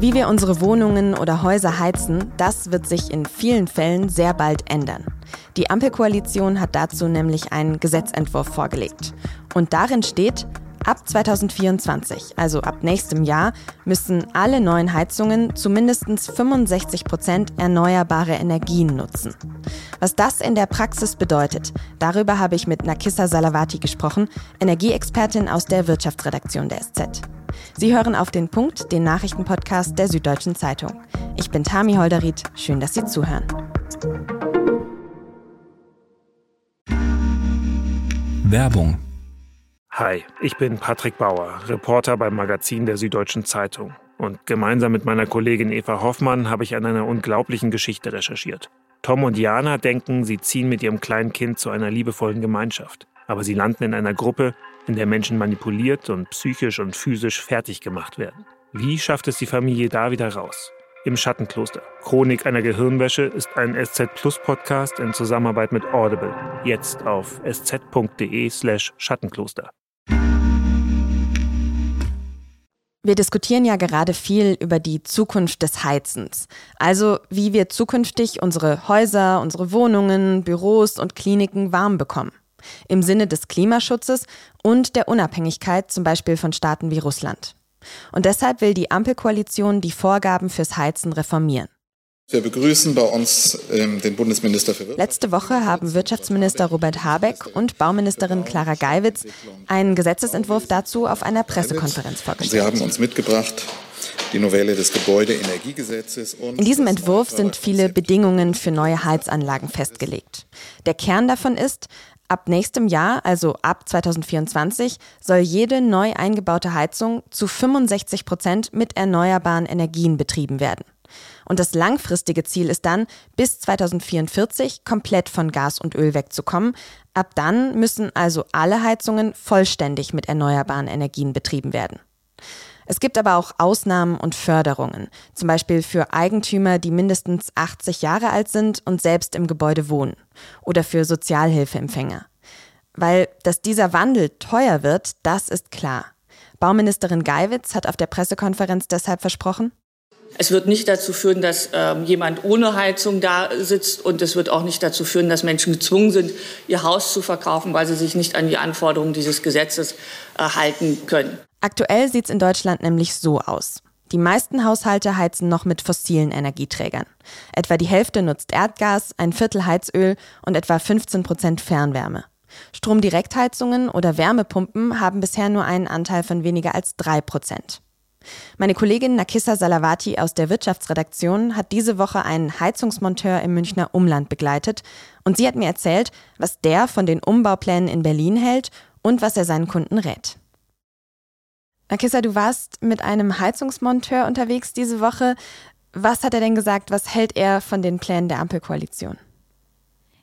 Wie wir unsere Wohnungen oder Häuser heizen, das wird sich in vielen Fällen sehr bald ändern. Die Ampelkoalition hat dazu nämlich einen Gesetzentwurf vorgelegt. Und darin steht, Ab 2024, also ab nächstem Jahr, müssen alle neuen Heizungen zu mindestens 65 Prozent erneuerbare Energien nutzen. Was das in der Praxis bedeutet, darüber habe ich mit Nakissa Salavati gesprochen, Energieexpertin aus der Wirtschaftsredaktion der SZ. Sie hören auf den Punkt, den Nachrichtenpodcast der Süddeutschen Zeitung. Ich bin Tami Holderried, schön, dass Sie zuhören. Werbung Hi, ich bin Patrick Bauer, Reporter beim Magazin der Süddeutschen Zeitung. Und gemeinsam mit meiner Kollegin Eva Hoffmann habe ich an einer unglaublichen Geschichte recherchiert. Tom und Jana denken, sie ziehen mit ihrem kleinen Kind zu einer liebevollen Gemeinschaft. Aber sie landen in einer Gruppe, in der Menschen manipuliert und psychisch und physisch fertig gemacht werden. Wie schafft es die Familie da wieder raus? Im Schattenkloster. Chronik einer Gehirnwäsche ist ein SZ Plus Podcast in Zusammenarbeit mit Audible. Jetzt auf sz.de/slash Schattenkloster. Wir diskutieren ja gerade viel über die Zukunft des Heizens. Also wie wir zukünftig unsere Häuser, unsere Wohnungen, Büros und Kliniken warm bekommen. Im Sinne des Klimaschutzes und der Unabhängigkeit zum Beispiel von Staaten wie Russland. Und deshalb will die Ampelkoalition die Vorgaben fürs Heizen reformieren. Wir begrüßen bei uns ähm, den Bundesminister für Wirtschaft. Letzte Woche haben Wirtschaftsminister Robert Habeck und Bauministerin Clara Geiwitz einen Gesetzesentwurf dazu auf einer Pressekonferenz vorgestellt. Sie haben uns mitgebracht die Novelle des Gebäudeenergiegesetzes. In diesem Entwurf sind viele Bedingungen für neue Heizanlagen festgelegt. Der Kern davon ist, ab nächstem Jahr, also ab 2024, soll jede neu eingebaute Heizung zu 65 Prozent mit erneuerbaren Energien betrieben werden. Und das langfristige Ziel ist dann, bis 2044 komplett von Gas und Öl wegzukommen. Ab dann müssen also alle Heizungen vollständig mit erneuerbaren Energien betrieben werden. Es gibt aber auch Ausnahmen und Förderungen, zum Beispiel für Eigentümer, die mindestens 80 Jahre alt sind und selbst im Gebäude wohnen, oder für Sozialhilfeempfänger. Weil, dass dieser Wandel teuer wird, das ist klar. Bauministerin Geiwitz hat auf der Pressekonferenz deshalb versprochen, es wird nicht dazu führen, dass ähm, jemand ohne Heizung da sitzt und es wird auch nicht dazu führen, dass Menschen gezwungen sind, ihr Haus zu verkaufen, weil sie sich nicht an die Anforderungen dieses Gesetzes äh, halten können. Aktuell sieht es in Deutschland nämlich so aus. Die meisten Haushalte heizen noch mit fossilen Energieträgern. Etwa die Hälfte nutzt Erdgas, ein Viertel Heizöl und etwa 15 Prozent Fernwärme. Stromdirektheizungen oder Wärmepumpen haben bisher nur einen Anteil von weniger als drei Prozent. Meine Kollegin Nakissa Salavati aus der Wirtschaftsredaktion hat diese Woche einen Heizungsmonteur im Münchner Umland begleitet und sie hat mir erzählt, was der von den Umbauplänen in Berlin hält und was er seinen Kunden rät. Nakissa, du warst mit einem Heizungsmonteur unterwegs diese Woche. Was hat er denn gesagt? Was hält er von den Plänen der Ampelkoalition?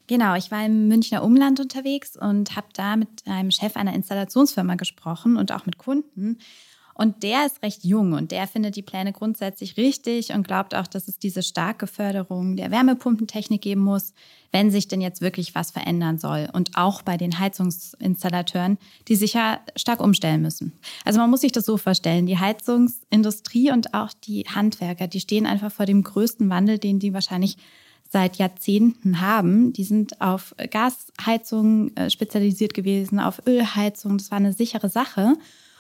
Genau, ich war im Münchner Umland unterwegs und habe da mit einem Chef einer Installationsfirma gesprochen und auch mit Kunden. Und der ist recht jung und der findet die Pläne grundsätzlich richtig und glaubt auch, dass es diese starke Förderung der Wärmepumpentechnik geben muss, wenn sich denn jetzt wirklich was verändern soll. Und auch bei den Heizungsinstallateuren, die sich ja stark umstellen müssen. Also man muss sich das so vorstellen, die Heizungsindustrie und auch die Handwerker, die stehen einfach vor dem größten Wandel, den die wahrscheinlich seit Jahrzehnten haben. Die sind auf Gasheizung äh, spezialisiert gewesen, auf Ölheizung. Das war eine sichere Sache.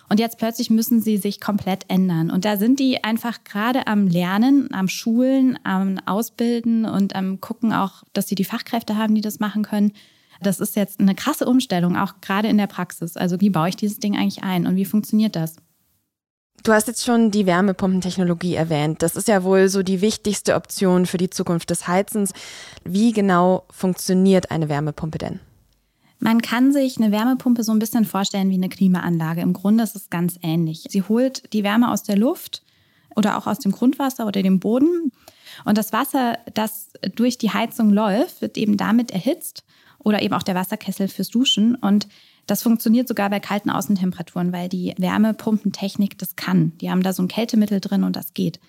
Und jetzt plötzlich müssen sie sich komplett ändern. Und da sind die einfach gerade am Lernen, am Schulen, am Ausbilden und am Gucken auch, dass sie die Fachkräfte haben, die das machen können. Das ist jetzt eine krasse Umstellung, auch gerade in der Praxis. Also wie baue ich dieses Ding eigentlich ein und wie funktioniert das? Du hast jetzt schon die Wärmepumpentechnologie erwähnt. Das ist ja wohl so die wichtigste Option für die Zukunft des Heizens. Wie genau funktioniert eine Wärmepumpe denn? Man kann sich eine Wärmepumpe so ein bisschen vorstellen wie eine Klimaanlage. Im Grunde ist es ganz ähnlich. Sie holt die Wärme aus der Luft oder auch aus dem Grundwasser oder dem Boden. Und das Wasser, das durch die Heizung läuft, wird eben damit erhitzt oder eben auch der Wasserkessel fürs Duschen. Und das funktioniert sogar bei kalten Außentemperaturen, weil die Wärmepumpentechnik das kann. Die haben da so ein Kältemittel drin und das geht.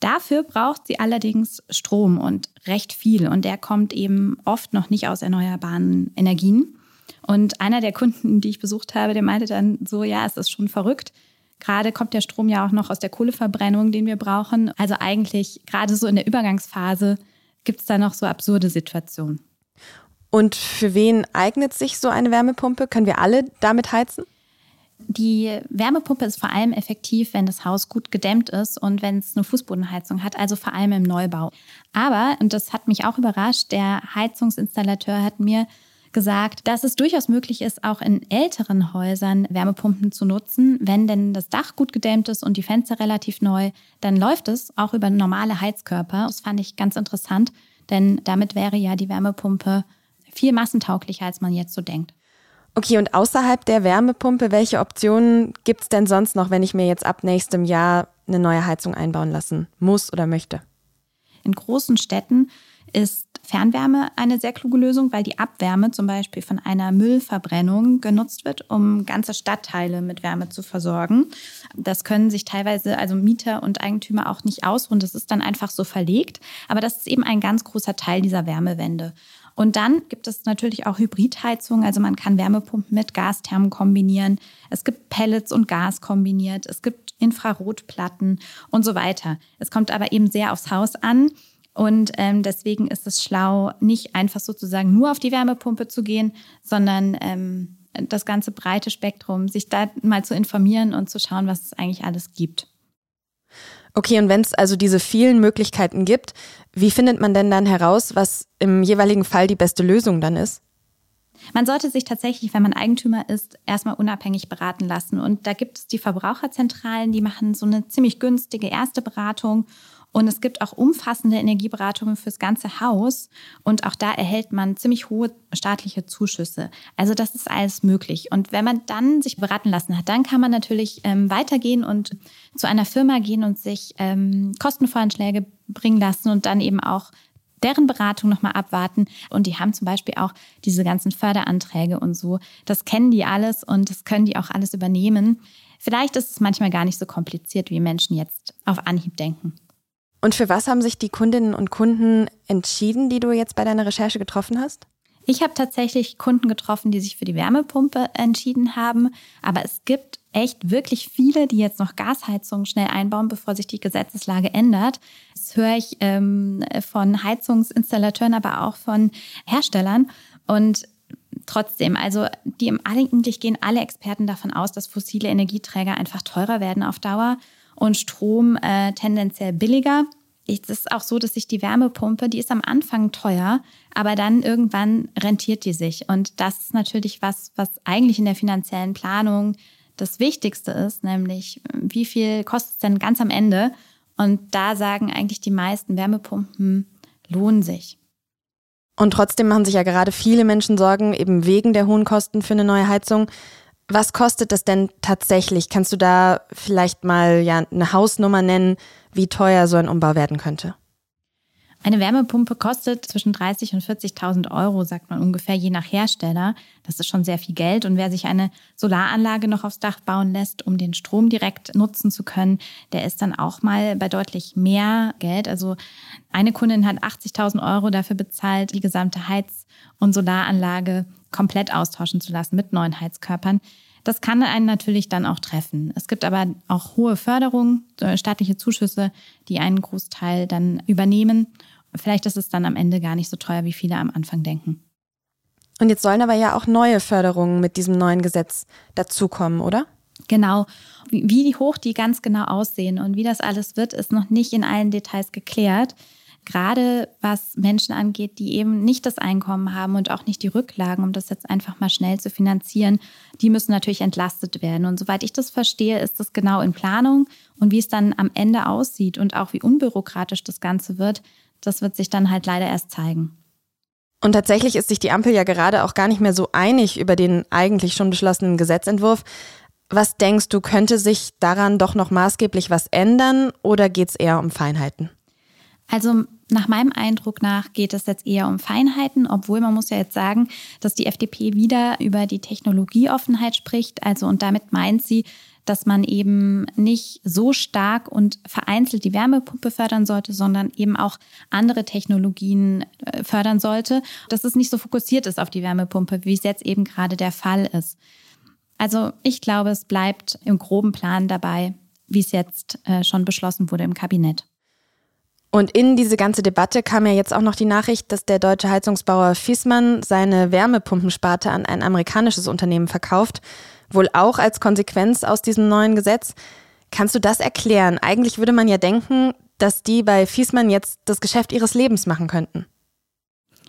Dafür braucht sie allerdings Strom und recht viel. Und der kommt eben oft noch nicht aus erneuerbaren Energien. Und einer der Kunden, die ich besucht habe, der meinte dann so, ja, es ist schon verrückt. Gerade kommt der Strom ja auch noch aus der Kohleverbrennung, den wir brauchen. Also eigentlich gerade so in der Übergangsphase gibt es da noch so absurde Situationen. Und für wen eignet sich so eine Wärmepumpe? Können wir alle damit heizen? Die Wärmepumpe ist vor allem effektiv, wenn das Haus gut gedämmt ist und wenn es eine Fußbodenheizung hat, also vor allem im Neubau. Aber, und das hat mich auch überrascht, der Heizungsinstallateur hat mir gesagt, dass es durchaus möglich ist, auch in älteren Häusern Wärmepumpen zu nutzen. Wenn denn das Dach gut gedämmt ist und die Fenster relativ neu, dann läuft es auch über normale Heizkörper. Das fand ich ganz interessant, denn damit wäre ja die Wärmepumpe viel massentauglicher, als man jetzt so denkt. Okay, und außerhalb der Wärmepumpe, welche Optionen gibt es denn sonst noch, wenn ich mir jetzt ab nächstem Jahr eine neue Heizung einbauen lassen muss oder möchte? In großen Städten ist Fernwärme eine sehr kluge Lösung, weil die Abwärme zum Beispiel von einer Müllverbrennung genutzt wird, um ganze Stadtteile mit Wärme zu versorgen. Das können sich teilweise also Mieter und Eigentümer auch nicht ausruhen. Das ist dann einfach so verlegt. Aber das ist eben ein ganz großer Teil dieser Wärmewende. Und dann gibt es natürlich auch Hybridheizungen, also man kann Wärmepumpen mit Gasthermen kombinieren. Es gibt Pellets und Gas kombiniert. Es gibt Infrarotplatten und so weiter. Es kommt aber eben sehr aufs Haus an. Und ähm, deswegen ist es schlau, nicht einfach sozusagen nur auf die Wärmepumpe zu gehen, sondern ähm, das ganze breite Spektrum, sich da mal zu informieren und zu schauen, was es eigentlich alles gibt. Okay, und wenn es also diese vielen Möglichkeiten gibt, wie findet man denn dann heraus, was im jeweiligen Fall die beste Lösung dann ist? Man sollte sich tatsächlich, wenn man Eigentümer ist, erstmal unabhängig beraten lassen. Und da gibt es die Verbraucherzentralen, die machen so eine ziemlich günstige erste Beratung und es gibt auch umfassende Energieberatungen fürs ganze Haus. Und auch da erhält man ziemlich hohe staatliche Zuschüsse. Also das ist alles möglich. Und wenn man dann sich beraten lassen hat, dann kann man natürlich ähm, weitergehen und zu einer Firma gehen und sich ähm, Kostenvoranschläge bringen lassen und dann eben auch deren Beratung nochmal abwarten. Und die haben zum Beispiel auch diese ganzen Förderanträge und so. Das kennen die alles und das können die auch alles übernehmen. Vielleicht ist es manchmal gar nicht so kompliziert, wie Menschen jetzt auf Anhieb denken. Und für was haben sich die Kundinnen und Kunden entschieden, die du jetzt bei deiner Recherche getroffen hast? Ich habe tatsächlich Kunden getroffen, die sich für die Wärmepumpe entschieden haben. Aber es gibt echt wirklich viele, die jetzt noch Gasheizungen schnell einbauen, bevor sich die Gesetzeslage ändert. Das höre ich ähm, von Heizungsinstallateuren, aber auch von Herstellern. Und trotzdem, also die eigentlich gehen alle Experten davon aus, dass fossile Energieträger einfach teurer werden auf Dauer und Strom äh, tendenziell billiger. Es ist auch so, dass sich die Wärmepumpe, die ist am Anfang teuer, aber dann irgendwann rentiert die sich. Und das ist natürlich was, was eigentlich in der finanziellen Planung das Wichtigste ist, nämlich wie viel kostet es denn ganz am Ende? Und da sagen eigentlich die meisten Wärmepumpen lohnen sich. Und trotzdem machen sich ja gerade viele Menschen Sorgen, eben wegen der hohen Kosten für eine neue Heizung. Was kostet das denn tatsächlich? Kannst du da vielleicht mal ja eine Hausnummer nennen, wie teuer so ein Umbau werden könnte? Eine Wärmepumpe kostet zwischen 30 und 40.000 Euro, sagt man ungefähr, je nach Hersteller. Das ist schon sehr viel Geld. Und wer sich eine Solaranlage noch aufs Dach bauen lässt, um den Strom direkt nutzen zu können, der ist dann auch mal bei deutlich mehr Geld. Also eine Kundin hat 80.000 Euro dafür bezahlt, die gesamte Heiz- und Solaranlage komplett austauschen zu lassen mit neuen Heizkörpern. Das kann einen natürlich dann auch treffen. Es gibt aber auch hohe Förderungen, äh, staatliche Zuschüsse, die einen Großteil dann übernehmen. Vielleicht ist es dann am Ende gar nicht so teuer, wie viele am Anfang denken. Und jetzt sollen aber ja auch neue Förderungen mit diesem neuen Gesetz dazukommen, oder? Genau. Wie hoch die ganz genau aussehen und wie das alles wird, ist noch nicht in allen Details geklärt gerade was Menschen angeht, die eben nicht das Einkommen haben und auch nicht die Rücklagen, um das jetzt einfach mal schnell zu finanzieren, die müssen natürlich entlastet werden. Und soweit ich das verstehe, ist das genau in Planung. Und wie es dann am Ende aussieht und auch wie unbürokratisch das Ganze wird, das wird sich dann halt leider erst zeigen. Und tatsächlich ist sich die Ampel ja gerade auch gar nicht mehr so einig über den eigentlich schon beschlossenen Gesetzentwurf. Was denkst du, könnte sich daran doch noch maßgeblich was ändern oder geht es eher um Feinheiten? Also nach meinem Eindruck nach geht es jetzt eher um Feinheiten, obwohl man muss ja jetzt sagen, dass die FDP wieder über die Technologieoffenheit spricht. Also und damit meint sie, dass man eben nicht so stark und vereinzelt die Wärmepumpe fördern sollte, sondern eben auch andere Technologien äh, fördern sollte, dass es nicht so fokussiert ist auf die Wärmepumpe, wie es jetzt eben gerade der Fall ist. Also ich glaube, es bleibt im groben Plan dabei, wie es jetzt äh, schon beschlossen wurde im Kabinett. Und in diese ganze Debatte kam ja jetzt auch noch die Nachricht, dass der deutsche Heizungsbauer Fiesmann seine Wärmepumpensparte an ein amerikanisches Unternehmen verkauft, wohl auch als Konsequenz aus diesem neuen Gesetz. Kannst du das erklären? Eigentlich würde man ja denken, dass die bei Fiesmann jetzt das Geschäft ihres Lebens machen könnten.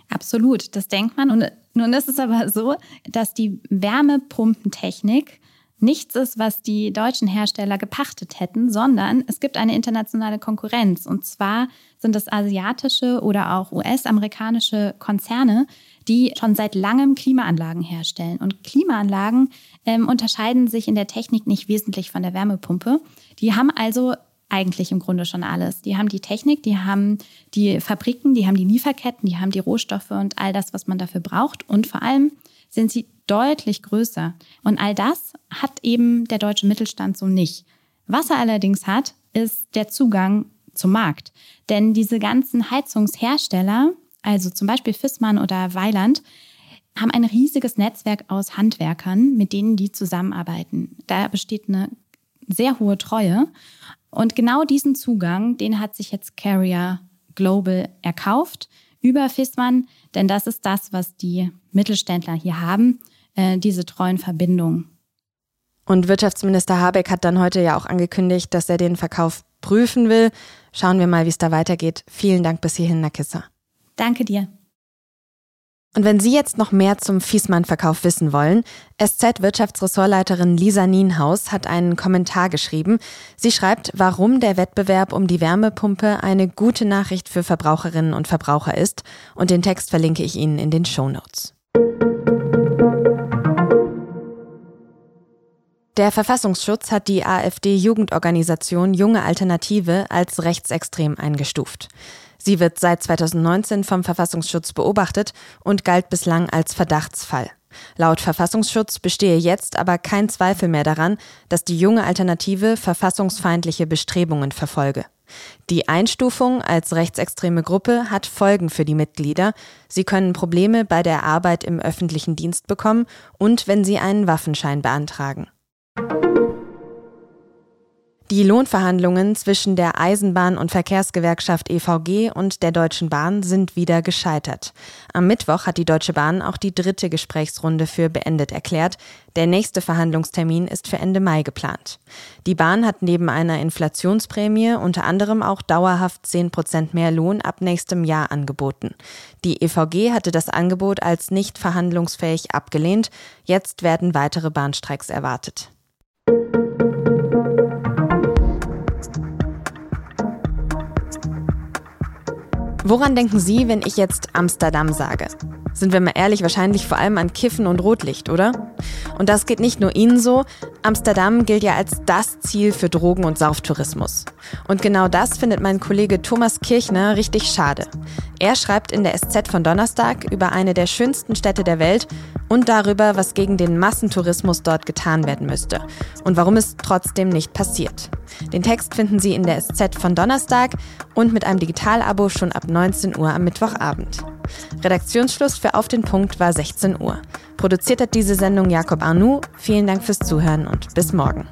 Absolut, das denkt man. Und nun ist es aber so, dass die Wärmepumpentechnik nichts ist, was die deutschen Hersteller gepachtet hätten, sondern es gibt eine internationale Konkurrenz. Und zwar sind es asiatische oder auch US-amerikanische Konzerne, die schon seit langem Klimaanlagen herstellen. Und Klimaanlagen ähm, unterscheiden sich in der Technik nicht wesentlich von der Wärmepumpe. Die haben also eigentlich im Grunde schon alles. Die haben die Technik, die haben die Fabriken, die haben die Lieferketten, die haben die Rohstoffe und all das, was man dafür braucht. Und vor allem sind sie deutlich größer. Und all das hat eben der deutsche Mittelstand so nicht. Was er allerdings hat, ist der Zugang zum Markt. Denn diese ganzen Heizungshersteller, also zum Beispiel Fissmann oder Weiland, haben ein riesiges Netzwerk aus Handwerkern, mit denen die zusammenarbeiten. Da besteht eine sehr hohe Treue. Und genau diesen Zugang, den hat sich jetzt Carrier Global erkauft über Fissmann, denn das ist das, was die Mittelständler hier haben, äh, diese treuen Verbindungen. Und Wirtschaftsminister Habeck hat dann heute ja auch angekündigt, dass er den Verkauf prüfen will. Schauen wir mal, wie es da weitergeht. Vielen Dank bis hierhin, Nakissa. Danke dir. Und wenn Sie jetzt noch mehr zum Fiesmann-Verkauf wissen wollen, SZ-Wirtschaftsressortleiterin Lisa Nienhaus hat einen Kommentar geschrieben. Sie schreibt, warum der Wettbewerb um die Wärmepumpe eine gute Nachricht für Verbraucherinnen und Verbraucher ist. Und den Text verlinke ich Ihnen in den Show Notes. Der Verfassungsschutz hat die AfD-Jugendorganisation Junge Alternative als rechtsextrem eingestuft. Sie wird seit 2019 vom Verfassungsschutz beobachtet und galt bislang als Verdachtsfall. Laut Verfassungsschutz bestehe jetzt aber kein Zweifel mehr daran, dass die junge Alternative verfassungsfeindliche Bestrebungen verfolge. Die Einstufung als rechtsextreme Gruppe hat Folgen für die Mitglieder. Sie können Probleme bei der Arbeit im öffentlichen Dienst bekommen und wenn sie einen Waffenschein beantragen. Die Lohnverhandlungen zwischen der Eisenbahn- und Verkehrsgewerkschaft EVG und der Deutschen Bahn sind wieder gescheitert. Am Mittwoch hat die Deutsche Bahn auch die dritte Gesprächsrunde für beendet erklärt. Der nächste Verhandlungstermin ist für Ende Mai geplant. Die Bahn hat neben einer Inflationsprämie unter anderem auch dauerhaft 10 Prozent mehr Lohn ab nächstem Jahr angeboten. Die EVG hatte das Angebot als nicht verhandlungsfähig abgelehnt. Jetzt werden weitere Bahnstreiks erwartet. Woran denken Sie, wenn ich jetzt Amsterdam sage? Sind wir mal ehrlich, wahrscheinlich vor allem an Kiffen und Rotlicht, oder? Und das geht nicht nur Ihnen so. Amsterdam gilt ja als das Ziel für Drogen- und Sauftourismus. Und genau das findet mein Kollege Thomas Kirchner richtig schade. Er schreibt in der SZ von Donnerstag über eine der schönsten Städte der Welt und darüber, was gegen den Massentourismus dort getan werden müsste und warum es trotzdem nicht passiert. Den Text finden Sie in der SZ von Donnerstag und mit einem Digitalabo schon ab 19 Uhr am Mittwochabend. Redaktionsschluss für Auf den Punkt war 16 Uhr. Produziert hat diese Sendung Jakob Arnoux. Vielen Dank fürs Zuhören und bis morgen.